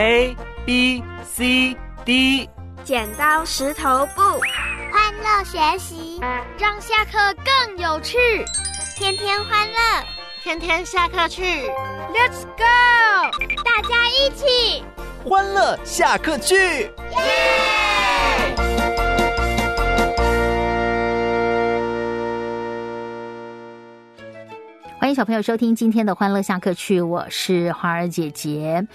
A B C D，剪刀石头布，欢乐学习，让下课更有趣，天天欢乐，天天下课去，Let's go，大家一起。欢乐下课去，耶！小朋友收听今天的欢乐下课去，我是花儿姐姐。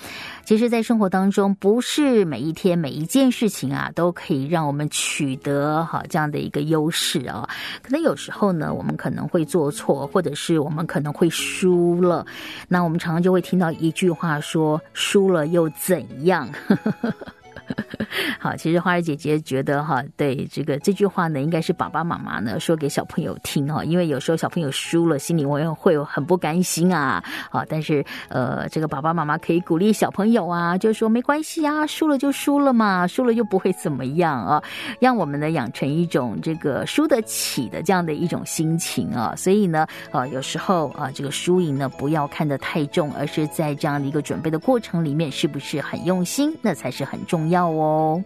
其实，在生活当中，不是每一天每一件事情啊，都可以让我们取得哈这样的一个优势啊。可能有时候呢，我们可能会做错，或者是我们可能会输了。那我们常常就会听到一句话说：“输了又怎样？” 好，其实花儿姐姐觉得哈，对这个这句话呢，应该是爸爸妈妈呢说给小朋友听哈，因为有时候小朋友输了，心里会会有很不甘心啊。好，但是呃，这个爸爸妈妈可以鼓励小朋友啊，就说没关系啊，输了就输了嘛，输了又不会怎么样啊，让我们呢养成一种这个输得起的这样的一种心情啊。所以呢，呃，有时候啊，这个输赢呢不要看得太重，而是在这样的一个准备的过程里面，是不是很用心，那才是很重要要哦。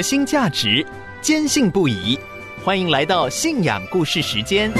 核心价值，坚信不疑。欢迎来到信仰故事时间。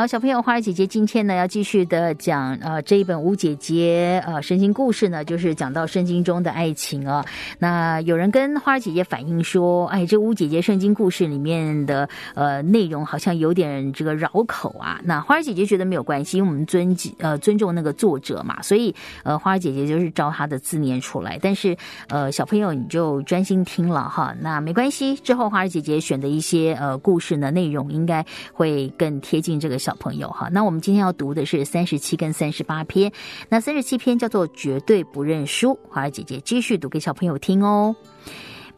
好，小朋友，花儿姐姐今天呢要继续的讲呃这一本吴姐姐呃圣经故事呢，就是讲到圣经中的爱情啊。那有人跟花儿姐姐反映说，哎，这吴姐姐圣经故事里面的呃内容好像有点这个绕口啊。那花儿姐姐觉得没有关系，因为我们尊呃尊重那个作者嘛，所以呃花儿姐姐就是照她的字念出来。但是呃小朋友你就专心听了哈，那没关系。之后花儿姐姐选的一些呃故事呢内容应该会更贴近这个。小小朋友哈，那我们今天要读的是三十七跟三十八篇。那三十七篇叫做《绝对不认输》，华儿姐姐继续读给小朋友听哦。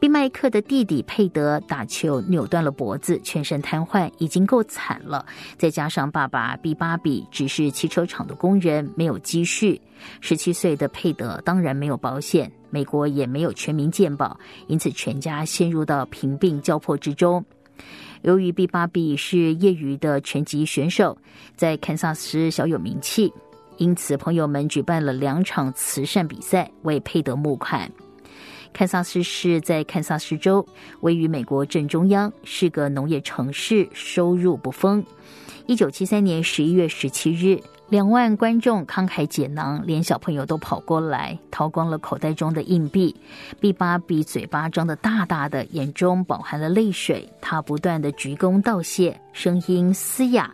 毕麦克的弟弟佩德打球扭断了脖子，全身瘫痪，已经够惨了。再加上爸爸毕巴比只是汽车厂的工人，没有积蓄。十七岁的佩德当然没有保险，美国也没有全民健保，因此全家陷入到贫病交迫之中。由于毕巴比是业余的拳击选手，在堪萨斯小有名气，因此朋友们举办了两场慈善比赛为佩德募款。堪萨斯市在堪萨斯州，位于美国正中央，是个农业城市，收入不丰。一九七三年十一月十七日。两万观众慷慨解囊，连小朋友都跑过来，掏光了口袋中的硬币。毕巴比嘴巴张得大大的，眼中饱含了泪水。他不断的鞠躬道谢，声音嘶哑：“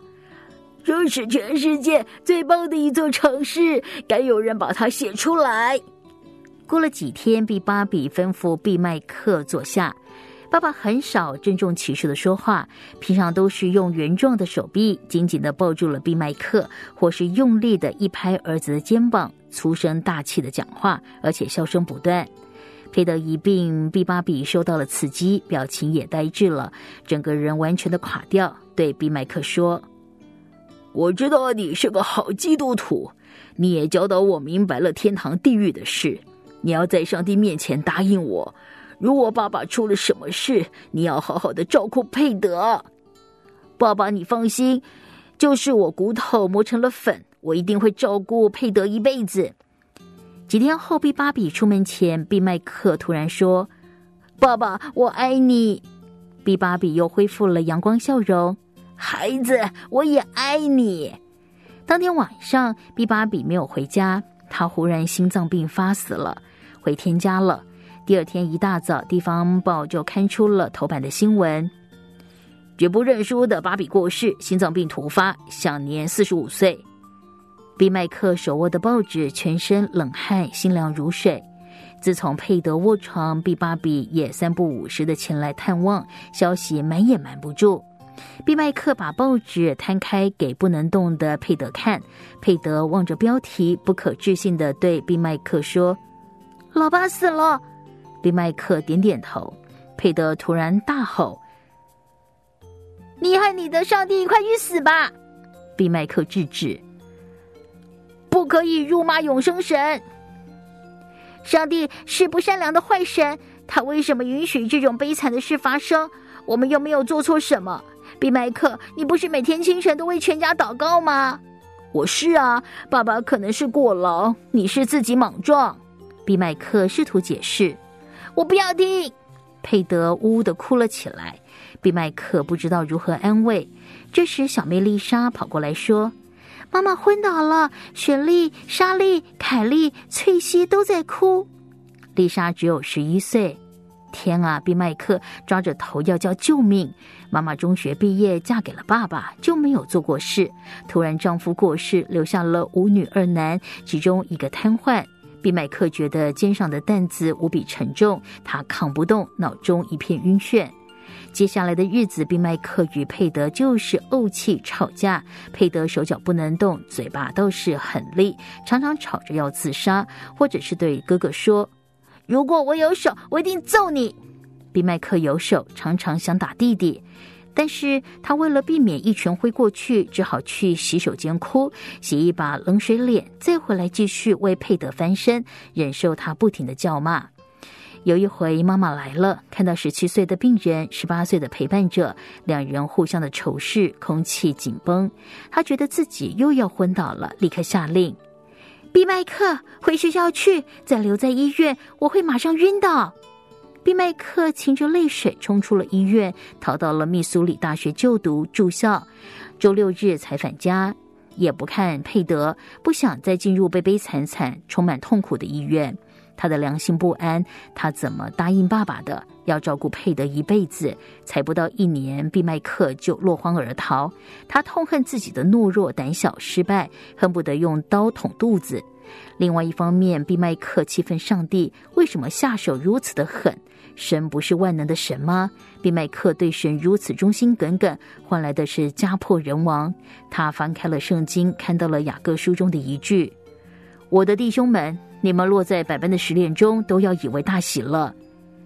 这是全世界最棒的一座城市，该有人把它写出来。”过了几天，毕巴比吩咐毕麦克坐下。爸爸很少郑重其事的说话，平常都是用圆状的手臂紧紧的抱住了毕麦克，或是用力的一拍儿子的肩膀，粗声大气的讲话，而且笑声不断。佩德一病，毕巴比受到了刺激，表情也呆滞了，整个人完全的垮掉。对毕麦克说：“我知道你是个好基督徒，你也教导我明白了天堂地狱的事。你要在上帝面前答应我。”如果爸爸出了什么事，你要好好的照顾佩德。爸爸，你放心，就是我骨头磨成了粉，我一定会照顾佩德一辈子。几天后，毕芭比出门前，毕麦克突然说：“爸爸，我爱你。”毕芭比又恢复了阳光笑容：“孩子，我也爱你。”当天晚上，毕芭比没有回家，他忽然心脏病发死了，回天家了。第二天一大早，地方报就刊出了头版的新闻：绝不认输的芭比过世，心脏病突发，享年四十五岁。比麦克手握的报纸，全身冷汗，心凉如水。自从佩德卧床，毕芭比也三不五时的前来探望，消息瞒也瞒不住。毕麦克把报纸摊开给不能动的佩德看，佩德望着标题，不可置信的对毕麦克说：“老爸死了。”比麦克点点头，佩德突然大吼：“你和你的上帝快去死吧！”比麦克制止：“不可以辱骂永生神。上帝是不善良的坏神，他为什么允许这种悲惨的事发生？我们又没有做错什么。”比麦克，你不是每天清晨都为全家祷告吗？我是啊，爸爸可能是过劳，你是自己莽撞。比麦克试图解释。我不要听，佩德呜呜的哭了起来。比麦克不知道如何安慰。这时，小妹丽莎跑过来说：“妈妈昏倒了，雪莉、莎莉、凯莉、翠西都在哭。”丽莎只有十一岁。天啊！比麦克抓着头要叫救命。妈妈中学毕业，嫁给了爸爸，就没有做过事。突然丈夫过世，留下了五女二男，其中一个瘫痪。毕麦克觉得肩上的担子无比沉重，他扛不动，脑中一片晕眩。接下来的日子，毕麦克与佩德就是怄气吵架。佩德手脚不能动，嘴巴倒是很利，常常吵着要自杀，或者是对哥哥说：“如果我有手，我一定揍你。”毕麦克有手，常常想打弟弟。但是他为了避免一拳挥过去，只好去洗手间哭，洗一把冷水脸，再回来继续为佩德翻身，忍受他不停的叫骂。有一回妈妈来了，看到十七岁的病人，十八岁的陪伴者，两人互相的仇视，空气紧绷。他觉得自己又要昏倒了，立刻下令：“毕麦克，回学校去，再留在医院，我会马上晕倒。”毕麦克噙着泪水冲出了医院，逃到了密苏里大学就读住校。周六日才返家，也不看佩德，不想再进入悲悲惨惨、充满痛苦的医院。他的良心不安，他怎么答应爸爸的，要照顾佩德一辈子？才不到一年，毕麦克就落荒而逃。他痛恨自己的懦弱、胆小、失败，恨不得用刀捅肚子。另外一方面，毕麦克气愤上帝为什么下手如此的狠？神不是万能的神吗？毕麦克对神如此忠心耿耿，换来的是家破人亡。他翻开了圣经，看到了雅各书中的一句：“我的弟兄们。”你们落在百般的试炼中，都要以为大喜了。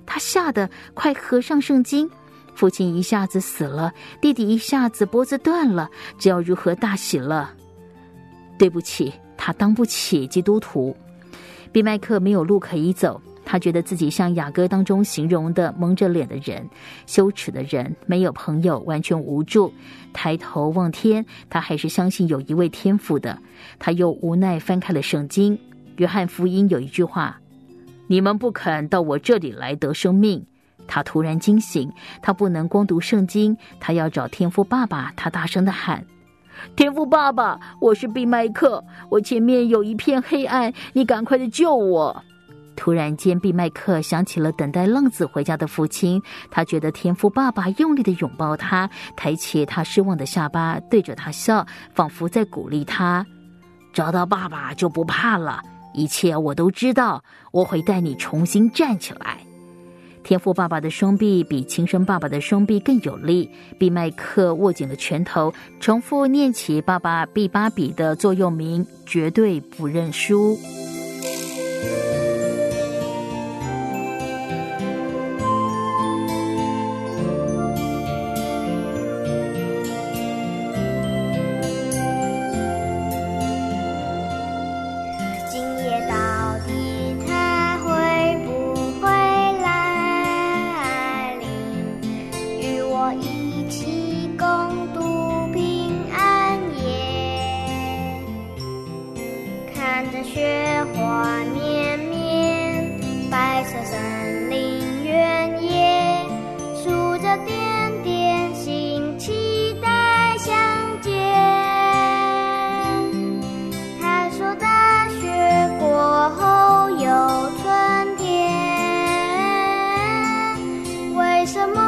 他吓得快合上圣经。父亲一下子死了，弟弟一下子脖子断了，这要如何大喜了？对不起，他当不起基督徒。比麦克没有路可以走，他觉得自己像雅歌当中形容的蒙着脸的人，羞耻的人，没有朋友，完全无助。抬头望天，他还是相信有一位天父的。他又无奈翻开了圣经。约翰福音有一句话：“你们不肯到我这里来得生命。”他突然惊醒，他不能光读圣经，他要找天父爸爸。他大声的喊：“天父爸爸，我是毕麦克，我前面有一片黑暗，你赶快的救我！”突然间，毕麦克想起了等待浪子回家的父亲，他觉得天父爸爸用力的拥抱他，抬起他失望的下巴，对着他笑，仿佛在鼓励他：“找到爸爸就不怕了。”一切我都知道，我会带你重新站起来。天赋爸爸的双臂比亲生爸爸的双臂更有力。毕麦克握紧了拳头，重复念起爸爸毕巴比的座右铭：绝对不认输。somos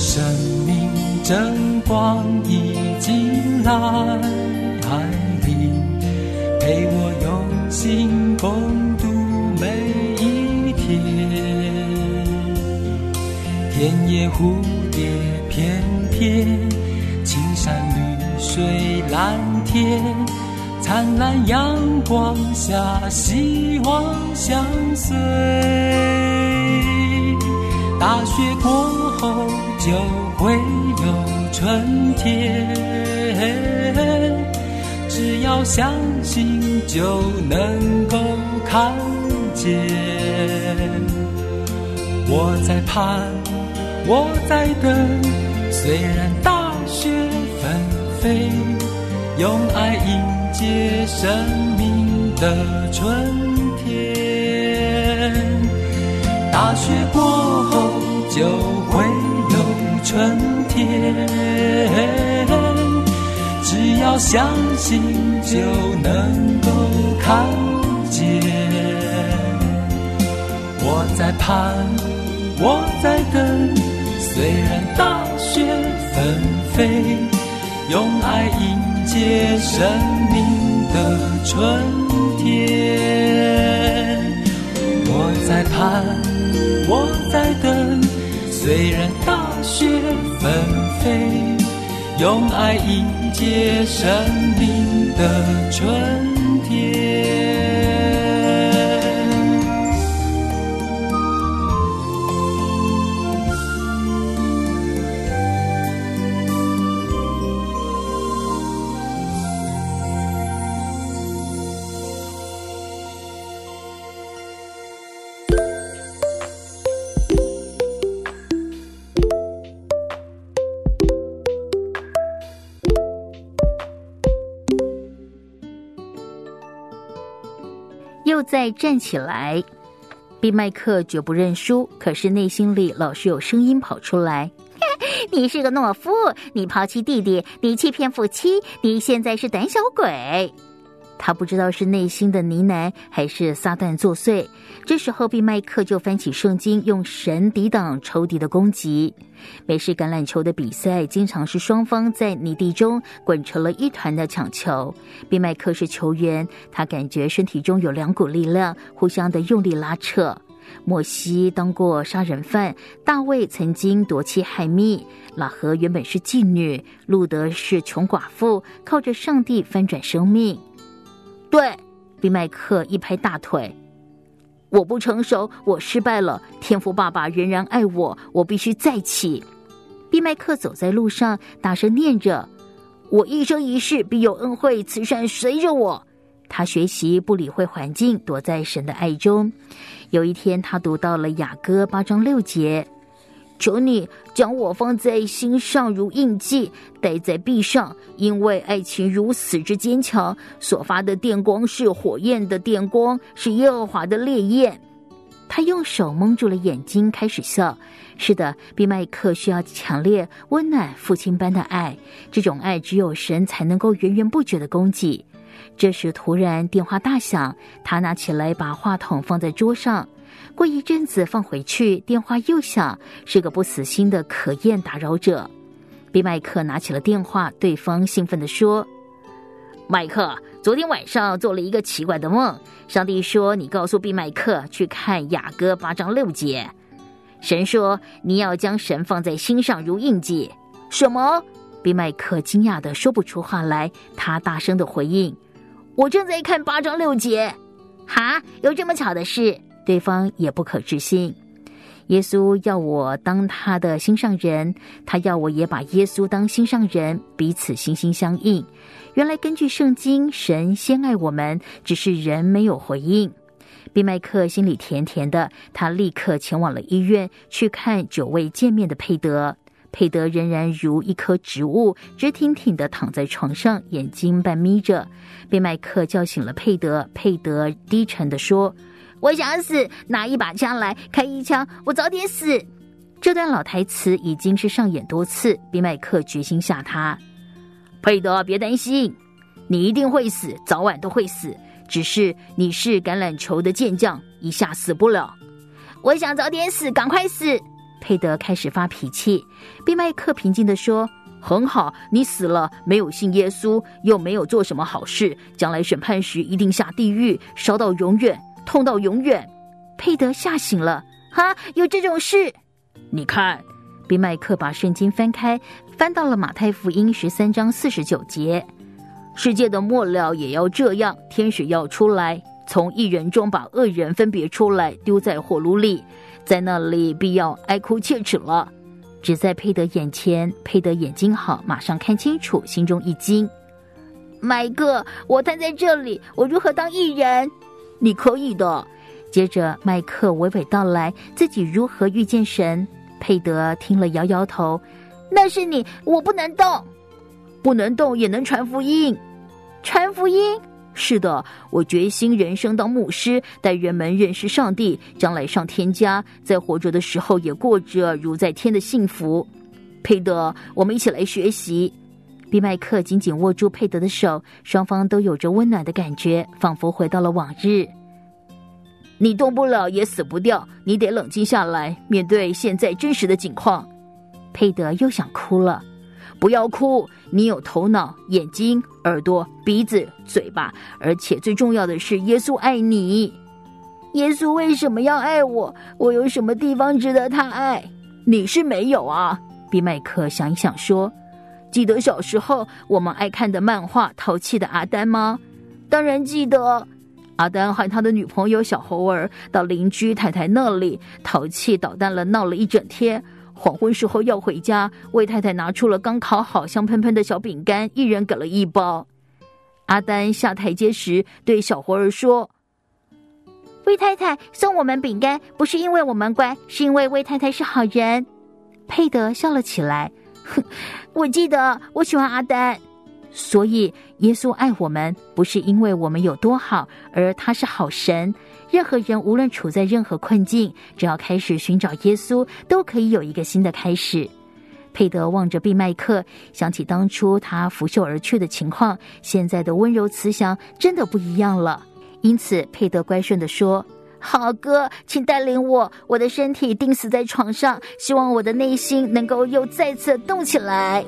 生命真光已经来临，陪我用心共度每一天。田野蝴蝶翩翩，青山绿水蓝天，灿烂阳光下，希望相随。大雪过后。就会有春天，只要相信就能够看见。我在盼，我在等，虽然大雪纷飞，用爱迎接生命的春天。大雪过后就会。春天，只要相信就能够看见。我在盼，我在等，虽然大雪纷飞，用爱迎接生命的春天。我在盼，我在等，虽然大。雪纷飞，用爱迎接生命的春又再站起来。毕麦克绝不认输，可是内心里老是有声音跑出来：“ 你是个懦夫，你抛弃弟弟，你欺骗父亲，你现在是胆小鬼。”他不知道是内心的呢喃，还是撒旦作祟。这时候，毕麦克就翻起圣经，用神抵挡仇敌的攻击。美式橄榄球的比赛经常是双方在泥地中滚成了一团的抢球。毕麦克是球员，他感觉身体中有两股力量互相的用力拉扯。莫西当过杀人犯，大卫曾经夺妻害蜜，拉合原本是妓女，路德是穷寡妇，靠着上帝翻转生命。对，比麦克一拍大腿。我不成熟，我失败了。天赋爸爸仍然爱我，我必须再起。毕麦克走在路上，大声念着：“我一生一世必有恩惠慈善随着我。”他学习不理会环境，躲在神的爱中。有一天，他读到了雅歌八章六节。求你将我放在心上如印记，戴在臂上，因为爱情如死之坚强，所发的电光是火焰的电光，是耶和华的烈焰。他用手蒙住了眼睛，开始笑。是的，比麦克需要强烈、温暖、父亲般的爱，这种爱只有神才能够源源不绝的供给。这时，突然电话大响，他拿起来，把话筒放在桌上。过一阵子放回去，电话又响，是个不死心的可厌打扰者。比麦克拿起了电话，对方兴奋地说：“麦克，昨天晚上做了一个奇怪的梦。上帝说你告诉比麦克去看雅歌八章六节。神说你要将神放在心上如印记。什么？”比麦克惊讶的说不出话来。他大声的回应：“我正在看八章六节。哈，有这么巧的事？”对方也不可置信，耶稣要我当他的心上人，他要我也把耶稣当心上人，彼此心心相印。原来根据圣经，神先爱我们，只是人没有回应。毕麦克心里甜甜的，他立刻前往了医院去看久未见面的佩德。佩德仍然如一棵植物，直挺挺的躺在床上，眼睛半眯着。毕麦克叫醒了佩德，佩德低沉的说。我想死，拿一把枪来开一枪，我早点死。这段老台词已经是上演多次。比麦克决心吓他，佩德，别担心，你一定会死，早晚都会死。只是你是橄榄球的健将，一下死不了。我想早点死，赶快死。佩德开始发脾气。比麦克平静的说：“很好，你死了，没有信耶稣，又没有做什么好事，将来审判时一定下地狱，烧到永远。”痛到永远，佩德吓醒了。哈，有这种事？你看，比麦克把圣经翻开，翻到了马太福音十三章四十九节：世界的末了也要这样，天使要出来，从一人中把恶人分别出来，丢在火炉里，在那里必要哀哭切齿了。只在佩德眼前，佩德眼睛好，马上看清楚，心中一惊。麦克，我瘫在这里，我如何当艺人？你可以的。接着，麦克娓娓道来自己如何遇见神。佩德听了，摇摇头：“那是你，我不能动，不能动也能传福音。传福音？是的，我决心人生当牧师，带人们认识上帝，将来上天家，在活着的。时候也过着如在天的。幸福。佩德，我们一起来学习。”比麦克紧紧握住佩德的手，双方都有着温暖的感觉，仿佛回到了往日。你动不了，也死不掉，你得冷静下来，面对现在真实的境况。佩德又想哭了，不要哭，你有头脑、眼睛、耳朵、鼻子、嘴巴，而且最重要的是，耶稣爱你。耶稣为什么要爱我？我有什么地方值得他爱？你是没有啊。比麦克想一想说。记得小时候我们爱看的漫画《淘气的阿丹》吗？当然记得。阿丹和他的女朋友小猴儿到邻居太太那里淘气捣蛋了，闹了一整天。黄昏时候要回家，魏太太拿出了刚烤好香喷喷的小饼干，一人给了一包。阿丹下台阶时对小猴儿说：“魏太太送我们饼干，不是因为我们乖，是因为魏太太是好人。”佩德笑了起来。哼 我记得我喜欢阿丹，所以，耶稣爱我们，不是因为我们有多好，而他是好神。任何人无论处在任何困境，只要开始寻找耶稣，都可以有一个新的开始。佩德望着毕麦克，想起当初他拂袖而去的情况，现在的温柔慈祥真的不一样了。因此，佩德乖顺的说：“好哥，请带领我，我的身体钉死在床上，希望我的内心能够又再次动起来。”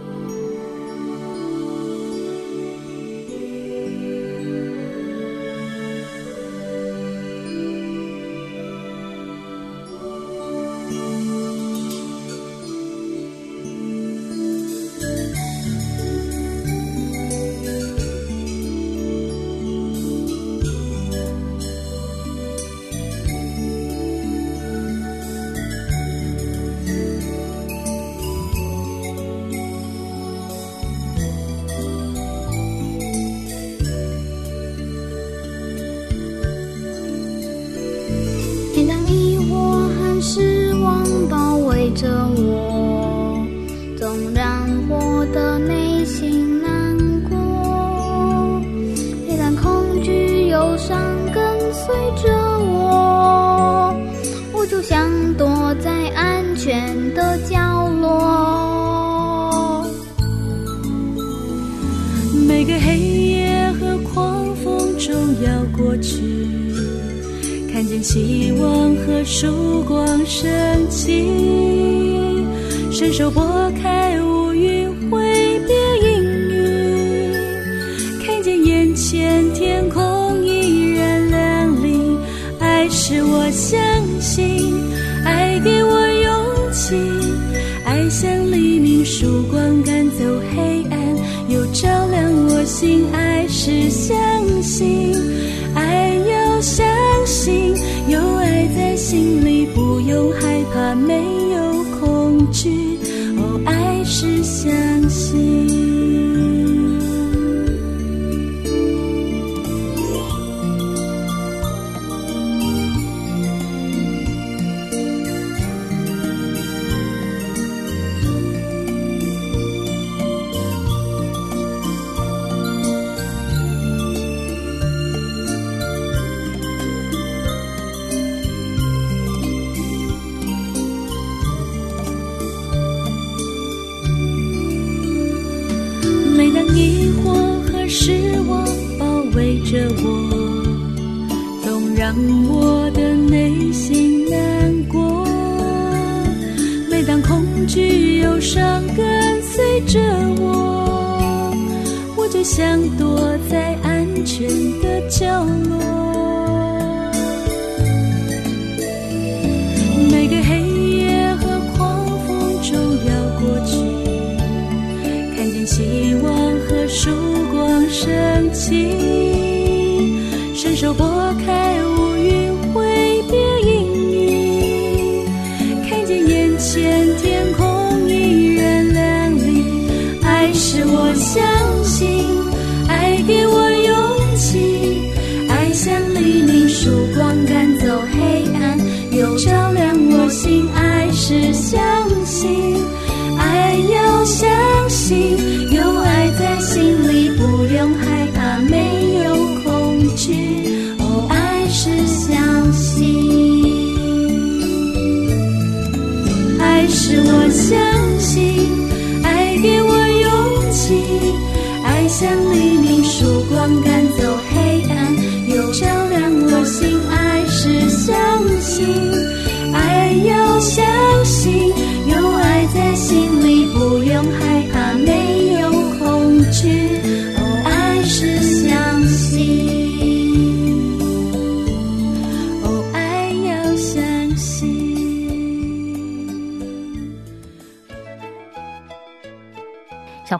每个黑夜和狂风中要过去看见希望和曙光升起伸手拨开怕没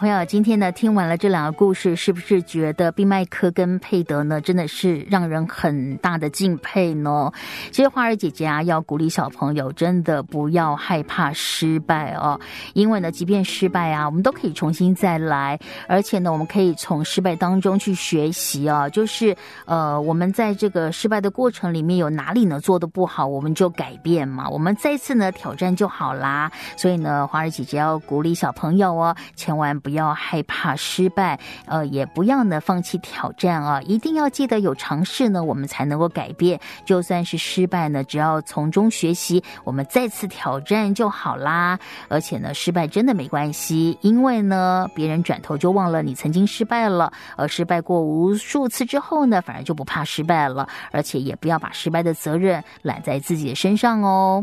朋友，今天呢听完了这两个故事，是不是觉得毕麦克跟佩德呢真的是让人很大的敬佩呢？其实花儿姐姐啊，要鼓励小朋友，真的不要害怕失败哦，因为呢，即便失败啊，我们都可以重新再来，而且呢，我们可以从失败当中去学习啊，就是呃，我们在这个失败的过程里面有哪里呢做的不好，我们就改变嘛，我们再次呢挑战就好啦。所以呢，花儿姐姐要鼓励小朋友哦，千万不不要害怕失败，呃，也不要呢放弃挑战啊！一定要记得有尝试呢，我们才能够改变。就算是失败呢，只要从中学习，我们再次挑战就好啦。而且呢，失败真的没关系，因为呢，别人转头就忘了你曾经失败了，而失败过无数次之后呢，反而就不怕失败了。而且也不要把失败的责任揽在自己的身上哦。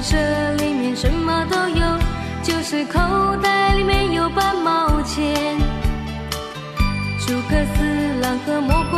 这里面什么都有，就是口袋里面有半毛钱。诸葛四郎和魔鬼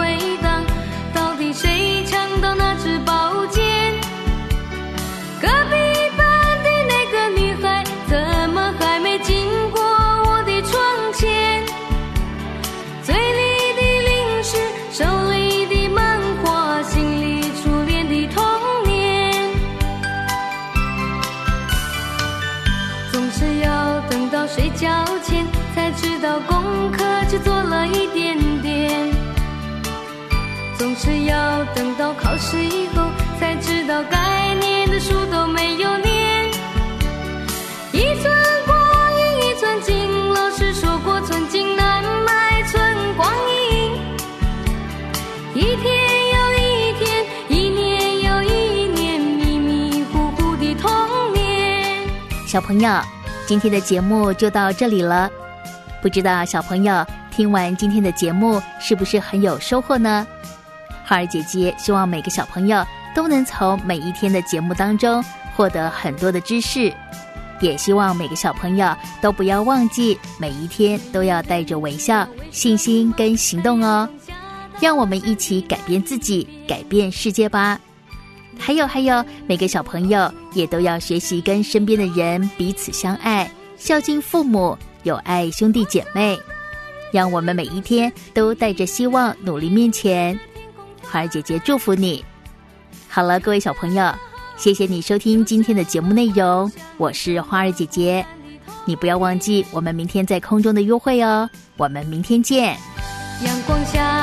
到考试以后，才知道该念的书都没有念。一寸光阴一寸金，老师说过寸金难买寸光阴。一天又一天，一年又一年，迷迷糊糊的童年。小朋友，今天的节目就到这里了。不知道小朋友听完今天的节目是不是很有收获呢？花儿姐姐希望每个小朋友都能从每一天的节目当中获得很多的知识，也希望每个小朋友都不要忘记每一天都要带着微笑、信心跟行动哦。让我们一起改变自己，改变世界吧。还有还有，每个小朋友也都要学习跟身边的人彼此相爱，孝敬父母，友爱兄弟姐妹。让我们每一天都带着希望努力面前。花儿姐姐祝福你。好了，各位小朋友，谢谢你收听今天的节目内容，我是花儿姐姐。你不要忘记我们明天在空中的约会哦，我们明天见。阳光下，